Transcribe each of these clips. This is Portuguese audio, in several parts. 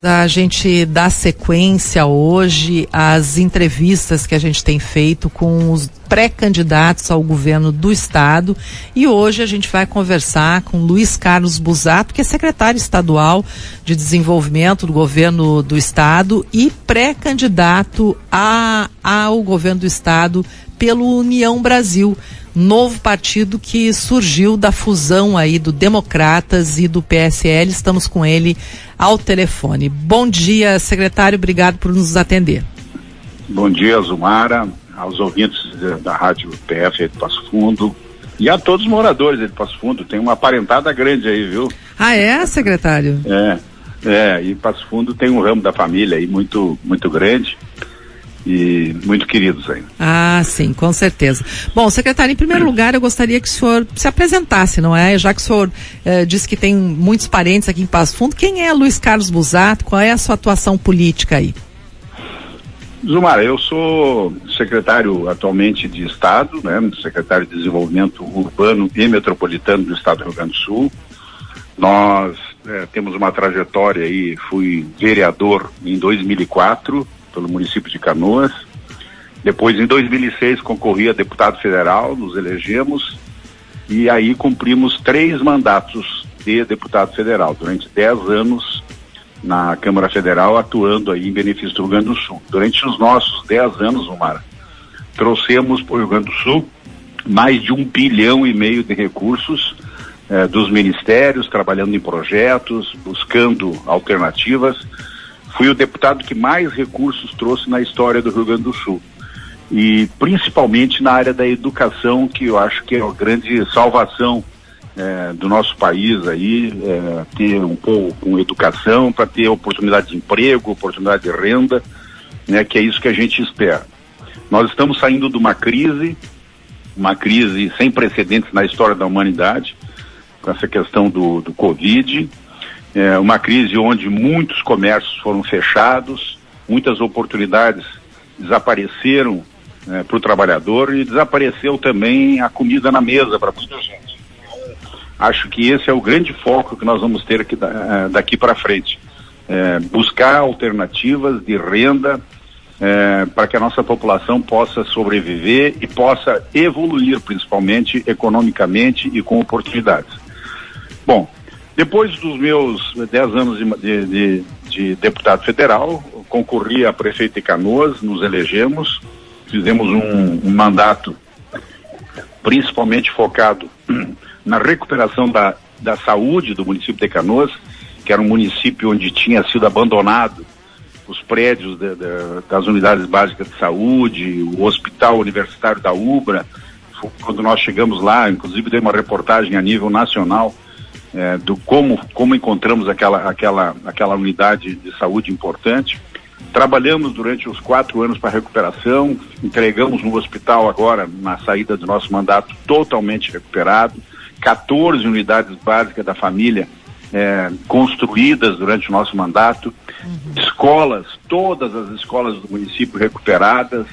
A gente dá sequência hoje às entrevistas que a gente tem feito com os pré-candidatos ao governo do estado. E hoje a gente vai conversar com Luiz Carlos Busato, que é secretário estadual de desenvolvimento do governo do estado e pré-candidato ao governo do estado pelo União Brasil novo partido que surgiu da fusão aí do Democratas e do PSL. Estamos com ele ao telefone. Bom dia, secretário. Obrigado por nos atender. Bom dia, Zumara, aos ouvintes da Rádio PF de Passo Fundo e a todos os moradores de Passo Fundo. Tem uma parentada grande aí, viu? Ah, é, secretário? É. É, e Passo Fundo tem um ramo da família aí muito, muito grande e muito queridos aí. Ah, sim, com certeza. Bom, secretário, em primeiro lugar, eu gostaria que o senhor se apresentasse, não é? Já que o senhor eh, disse que tem muitos parentes aqui em Passo Fundo, quem é Luiz Carlos Busato? Qual é a sua atuação política aí? Zumara, eu sou secretário atualmente de Estado, né, secretário de Desenvolvimento Urbano e Metropolitano do Estado do Rio Grande do Sul. Nós é, temos uma trajetória aí, fui vereador em 2004, pelo município de Canoas. Depois, em 2006, concorri a deputado federal, nos elegemos e aí cumprimos três mandatos de deputado federal durante dez anos na Câmara Federal, atuando aí em benefício do Rio Grande do Sul. Durante os nossos dez anos, Omar, trouxemos para o Rio Grande do Sul mais de um bilhão e meio de recursos eh, dos ministérios, trabalhando em projetos, buscando alternativas fui o deputado que mais recursos trouxe na história do Rio Grande do Sul. E principalmente na área da educação, que eu acho que é a grande salvação é, do nosso país aí, é, ter um pouco com educação, para ter oportunidade de emprego, oportunidade de renda, né, que é isso que a gente espera. Nós estamos saindo de uma crise, uma crise sem precedentes na história da humanidade, com essa questão do, do Covid, é, uma crise onde muitos comércios foram fechados, muitas oportunidades desapareceram é, para o trabalhador e desapareceu também a comida na mesa para muita gente. Acho que esse é o grande foco que nós vamos ter aqui, é, daqui para frente. É, buscar alternativas de renda é, para que a nossa população possa sobreviver e possa evoluir, principalmente economicamente e com oportunidades. Bom, depois dos meus dez anos de, de, de, de deputado federal, concorri a prefeito de Canoas, nos elegemos, fizemos um, um mandato principalmente focado na recuperação da, da saúde do município de Canoas, que era um município onde tinha sido abandonado os prédios de, de, das unidades básicas de saúde, o hospital universitário da UBRA. Quando nós chegamos lá, inclusive dei uma reportagem a nível nacional é, do como, como encontramos aquela, aquela, aquela unidade de saúde importante. Trabalhamos durante os quatro anos para recuperação, entregamos no hospital agora, na saída do nosso mandato, totalmente recuperado, 14 unidades básicas da família é, construídas durante o nosso mandato, uhum. escolas, todas as escolas do município recuperadas,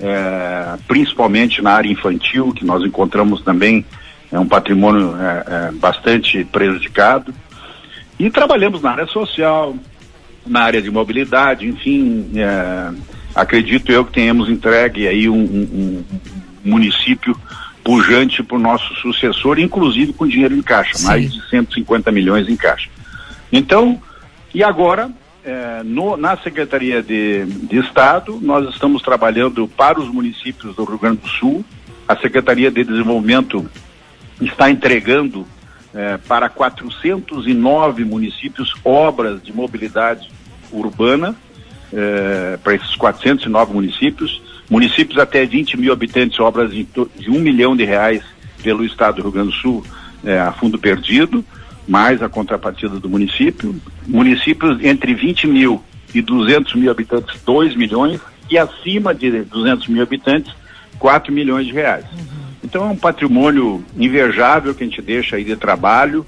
é, principalmente na área infantil, que nós encontramos também é um patrimônio é, é, bastante prejudicado. E trabalhamos na área social, na área de mobilidade, enfim, é, acredito eu que tenhamos entregue aí um, um, um município pujante para o nosso sucessor, inclusive com dinheiro em caixa, Sim. mais de 150 milhões em caixa. Então, e agora, é, no, na Secretaria de, de Estado, nós estamos trabalhando para os municípios do Rio Grande do Sul, a Secretaria de Desenvolvimento está entregando eh, para 409 municípios obras de mobilidade urbana, eh, para esses 409 municípios, municípios até 20 mil habitantes, obras de, um milhão de reais pelo Estado do Rio Grande do Sul eh, a fundo perdido, mais a contrapartida do município, municípios entre 20 mil e 200 mil habitantes, 2 milhões, e acima de 200 mil habitantes, 4 milhões de reais. Uhum. Então é um patrimônio invejável que a gente deixa aí de trabalho,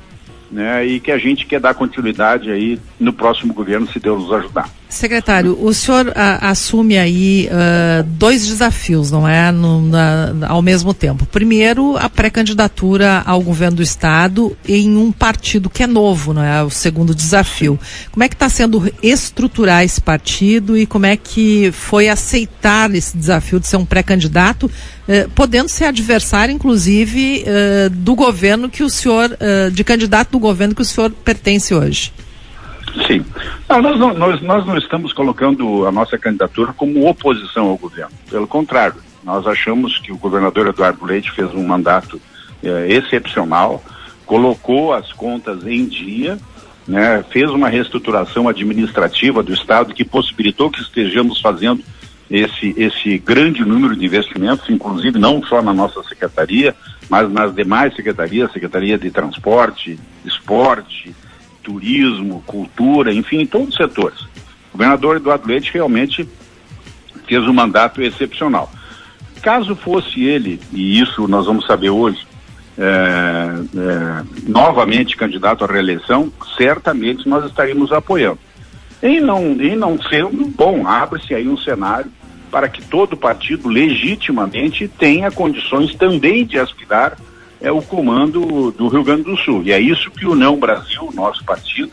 né? E que a gente quer dar continuidade aí no próximo governo, se Deus nos ajudar. Secretário, o senhor a, ah, assume aí uh, dois desafios, não é? No, na, ao mesmo tempo. Primeiro, a pré-candidatura ao governo do Estado em um partido que é novo, não é? O segundo desafio. Como é que está sendo estruturar esse partido e como é que foi aceitar esse desafio de ser um pré-candidato, uh, podendo ser adversário, inclusive, uh, do governo que o senhor, de candidato do governo que o senhor pertence hoje? Sim. Não, nós, não, nós, nós não estamos colocando a nossa candidatura como oposição ao governo. Pelo contrário, nós achamos que o governador Eduardo Leite fez um mandato eh, excepcional, colocou as contas em dia, né, fez uma reestruturação administrativa do Estado que possibilitou que estejamos fazendo esse, esse grande número de investimentos, inclusive não só na nossa secretaria, mas nas demais secretarias, Secretaria de Transporte, Esporte, turismo, cultura, enfim, em todos os setores. O governador Eduardo Leite realmente fez um mandato excepcional. Caso fosse ele, e isso nós vamos saber hoje, é, é, novamente candidato à reeleição, certamente nós estaríamos apoiando. Em não, em não sendo, bom, abre-se aí um cenário para que todo partido legitimamente tenha condições também de aspirar é o comando do Rio Grande do Sul. E é isso que o União Brasil, nosso partido,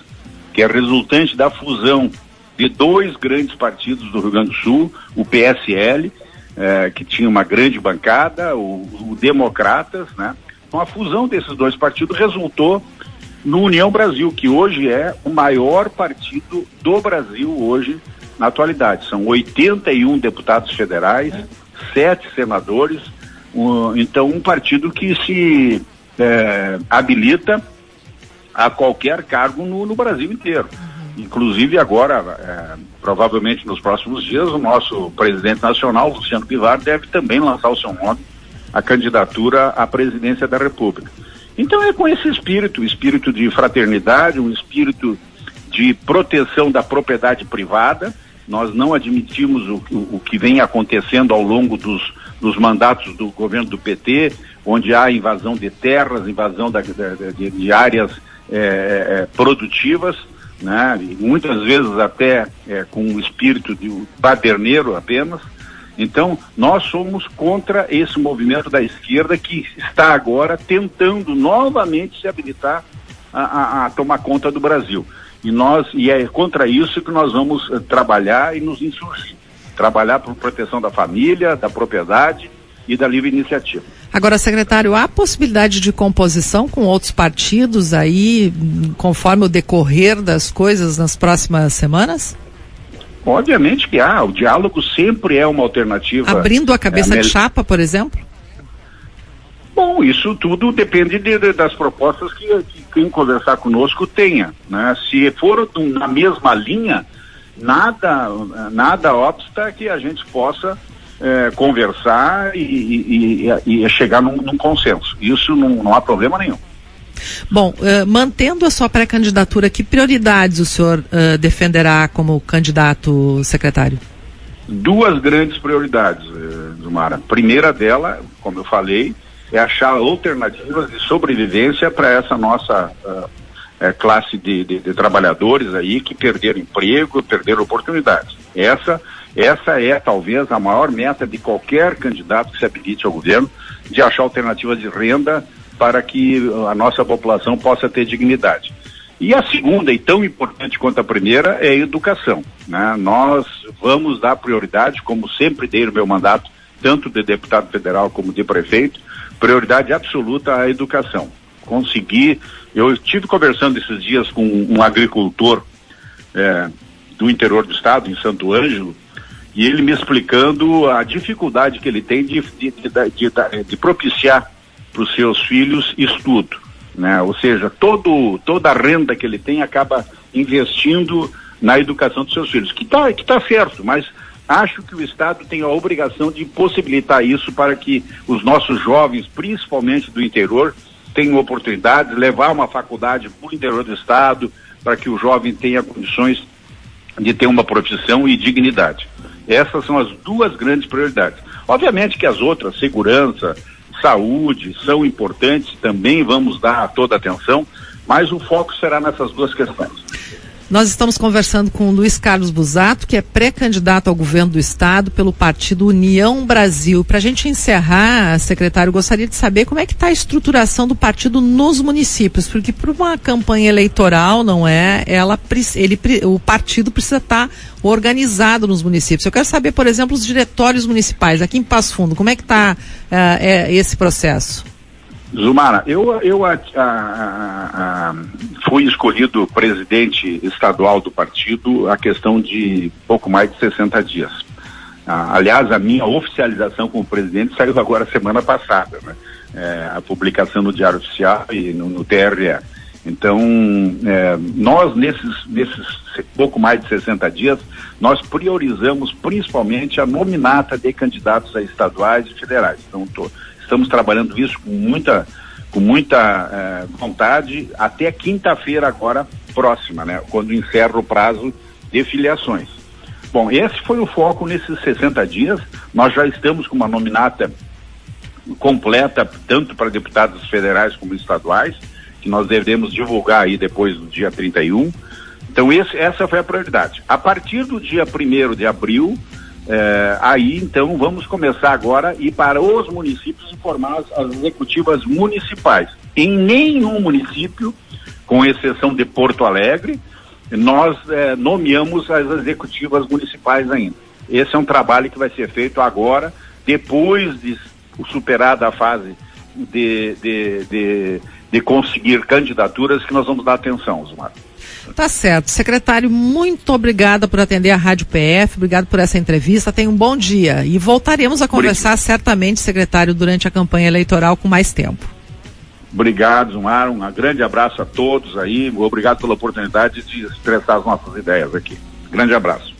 que é resultante da fusão de dois grandes partidos do Rio Grande do Sul, o PSL, é, que tinha uma grande bancada, o, o Democratas, né? Então a fusão desses dois partidos resultou no União Brasil, que hoje é o maior partido do Brasil hoje na atualidade. São 81 deputados federais, sete senadores, então, um partido que se é, habilita a qualquer cargo no, no Brasil inteiro. Inclusive agora, é, provavelmente nos próximos dias, o nosso presidente nacional, Luciano Pivar, deve também lançar o seu nome à candidatura à presidência da República. Então é com esse espírito, espírito de fraternidade, um espírito de proteção da propriedade privada. Nós não admitimos o, o, o que vem acontecendo ao longo dos nos mandatos do governo do PT, onde há invasão de terras, invasão da, de, de, áreas é, produtivas, né? E muitas vezes até é, com o espírito de baderneiro apenas. Então, nós somos contra esse movimento da esquerda que está agora tentando novamente se habilitar a, a, a tomar conta do Brasil. E nós e é contra isso que nós vamos trabalhar e nos insurgir trabalhar por proteção da família, da propriedade e da livre iniciativa. Agora, secretário, há possibilidade de composição com outros partidos aí, conforme o decorrer das coisas nas próximas semanas? Obviamente que há, o diálogo sempre é uma alternativa. Abrindo a cabeça é, de chapa, por exemplo? Bom, isso tudo depende de, de, das propostas que, que, quem conversar conosco tenha. Né? Se for na mesma linha, nada, nada obsta que a gente possa é, conversar e, e, e, chegar num, num, consenso. Isso não, não há problema nenhum. Bom, uh, mantendo a sua pré-candidatura, que prioridades o senhor uh, defenderá como candidato secretário? Duas grandes prioridades, uh, Zumara. A primeira dela, como eu falei, é achar alternativas de sobrevivência para essa nossa uh, é, classe de, de, de, trabalhadores aí que perderam emprego, perderam oportunidades. Essa, essa é talvez a maior meta de qualquer candidato que se habilite ao governo, de achar alternativas de renda para que a nossa população possa ter dignidade. E a segunda, e tão importante quanto a primeira, é a educação. Né? Nós vamos dar prioridade, como sempre dei no meu mandato, tanto de deputado federal como de prefeito, prioridade absoluta à educação. Conseguir eu estive conversando esses dias com um agricultor é, do interior do estado, em Santo Ângelo, e ele me explicando a dificuldade que ele tem de, de, de, de propiciar para os seus filhos estudo. Né? Ou seja, todo, toda a renda que ele tem acaba investindo na educação dos seus filhos, que está que tá certo, mas acho que o Estado tem a obrigação de possibilitar isso para que os nossos jovens, principalmente do interior, tenham oportunidades, levar uma faculdade para o interior do Estado, para que o jovem tenha condições de ter uma profissão e dignidade. Essas são as duas grandes prioridades. Obviamente que as outras, segurança, saúde, são importantes, também vamos dar toda atenção, mas o foco será nessas duas questões. Nós estamos conversando com Luiz Carlos Busato, que é pré-candidato ao governo do estado pelo partido União Brasil. Para a gente encerrar, secretário, gostaria de saber como é que está a estruturação do partido nos municípios, porque para uma campanha eleitoral, não é? Ela, ele, o partido precisa estar tá organizado nos municípios. Eu quero saber, por exemplo, os diretórios municipais aqui em Passo Fundo, como é que está uh, é, esse processo? Zumara, eu, eu a, a, a, fui escolhido presidente estadual do partido a questão de pouco mais de 60 dias. Ah, aliás, a minha oficialização como presidente saiu agora semana passada, né? É, a publicação no Diário Oficial e no, no TRE. Então, é, nós nesses, nesses pouco mais de 60 dias, nós priorizamos principalmente a nominata de candidatos a estaduais e federais. Então, tô, estamos trabalhando isso com muita, com muita eh, vontade até quinta-feira agora próxima, né? Quando encerra o prazo de filiações. Bom, esse foi o foco nesses 60 dias. Nós já estamos com uma nominata completa, tanto para deputados federais como estaduais, que nós devemos divulgar aí depois do dia 31. Então, esse, essa foi a prioridade. A partir do dia 1 de abril, é, aí, então, vamos começar agora e para os municípios informar as, as executivas municipais. Em nenhum município, com exceção de Porto Alegre, nós é, nomeamos as executivas municipais ainda. Esse é um trabalho que vai ser feito agora, depois de superada a fase de, de, de, de conseguir candidaturas, que nós vamos dar atenção, Osmar. Tá certo. Secretário, muito obrigada por atender a Rádio PF, obrigado por essa entrevista. Tenha um bom dia. E voltaremos a conversar certamente, secretário, durante a campanha eleitoral com mais tempo. Obrigado, Zumar. Um grande abraço a todos aí. Obrigado pela oportunidade de expressar as nossas ideias aqui. Grande abraço.